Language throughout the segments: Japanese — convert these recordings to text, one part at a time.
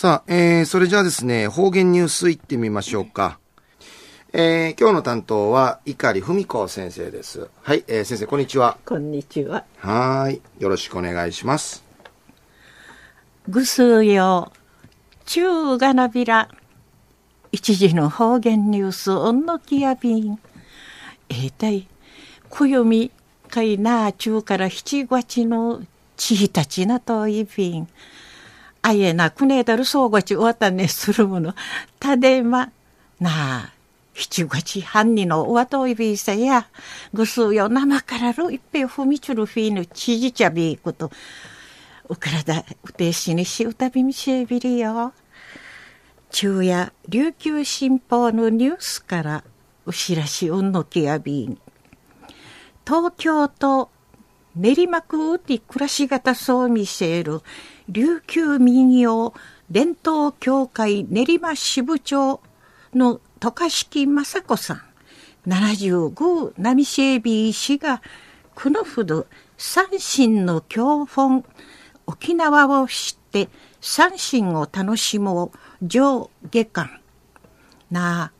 さあ、えー、それじゃあですね、方言ニュースいってみましょうか。えー、今日の担当は碇文子先生です。はい、えー、先生こんにちは。こんにちは。はい、よろしくお願いします。ぐすよ、中がなびら、一時の方言ニュース、おんのきやびん。えー、たい、くよみ、かいな中から七月のちたちなといびん。あいえなくねえだるそうごちおわたねするもの。たでま、なあ、七月半にのおわといびいさや、ぐすうよ生からる一平ふみちゅるフィーヌちじちゃびいこと。うからだ、うてしにしうたびみしえびりよ。昼夜、琉球新報のニュースから、うしらしうんのきやびん。東京都練馬区うて暮らし方そう見せる琉球民謡伝統協会練馬支部長の渡嘉敷雅子さん。75波シェービー氏がこのほど三神の教本沖縄を知って三神を楽しもう上下巻なあ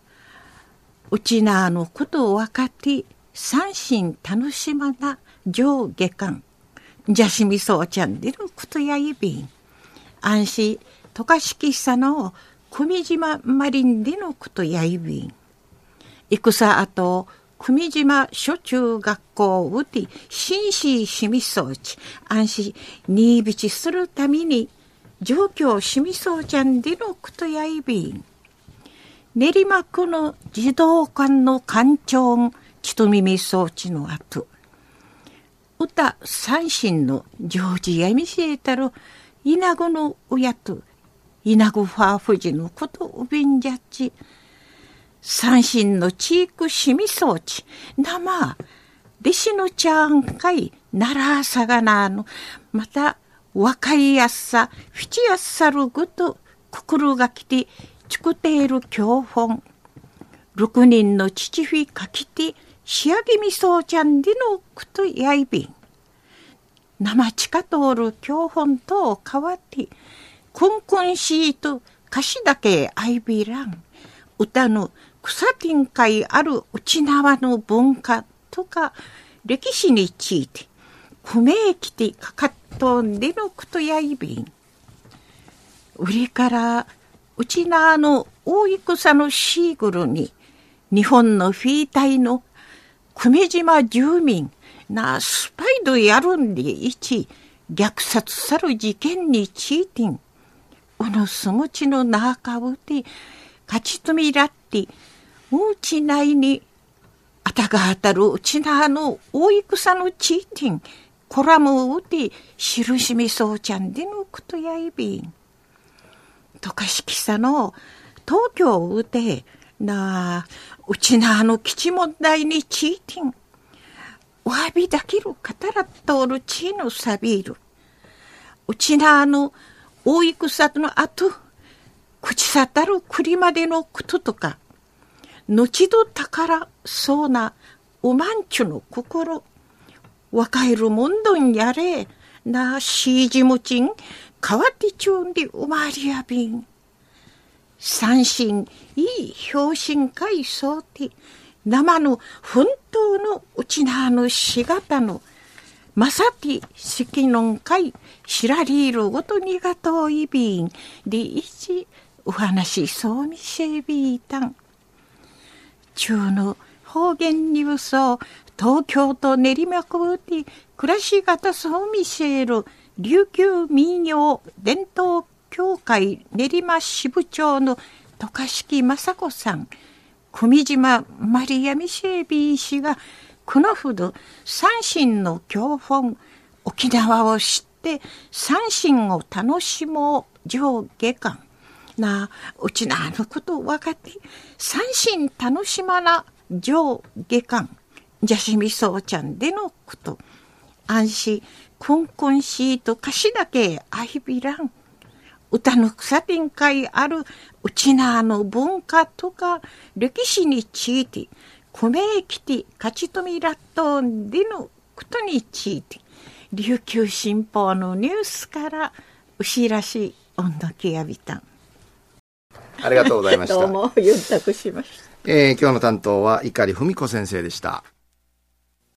うちなあのことを分かって三神楽しまな上下巻。じゃしみそうちゃんでることやいびん。安心渡嘉敷さの組島マリンでのことやいびん。戦あと組島初中学校うて紳士しみそうち。安心にいびちするために状況しみそうちゃんでのことやいびん。練馬区の児童館の館長ちと耳装置の後。歌三神のジョージやみせたる稲子の親と稲子ファーフジのことをびんじゃち三神のチークしみ装置生弟子のちゃんかいならさがなのまた若いやっさふちやっさるぐと心がきてちくている教本六人の父フィかきて仕上げみそうちゃんでのくとやいびん。生近通る教本と変わってくんくんしいと歌詞だけあいびらん。歌の草天会ある内縄の文化とか歴史について不明きてかかっとんでのくとやいびん。売りから内縄の大戦のシーグルに日本のフィータイの久米島住民なスパイドやるんでいち虐殺さる事件にチーティンおのすむちの中うて勝ちとみらってうちないにあたが当たるうちなあの大戦のチーティンコラムうて印みそうちゃんでのくとやいびん。とかしきさの東京うてなあうちなあの基地問題にチーティン。お詫びだける方ら通る地のサビール。うちなあの大戦の後、口さたる栗までのこととか、後ど宝そうなおまんちゅの心、若いるもんどんやれ、なあしいじむちん、かわってちゅんでおまわりやびん。三心いい表心会そうて生の奮闘のうちなのしがたのまさてしきのんかいしらりいるごとにがとういびんでいちお話そうみせびいたん。中の方言ニュースを東京都練馬区で暮らし方そうみせる琉球民謡伝統協会練馬支部長の渡嘉敷雅子さん組島マリア・ミシェービー氏がこのほど三神の教本沖縄を知って三神を楽しもう上下巻なうちなあのことを分かって三神楽しまな上下巻じゃしみそうちゃんでのこと。安心くんくんしーと歌詞だけあいびらん。歌の草展開あるうちなの文化とか歴史について米きて勝ちとみらっとんでのことについて琉球新報のニュースからお知らし温度きやびたん。ありがとうございました。どうも、ゆったくしました。えー今日の担当は碇文子先生でした。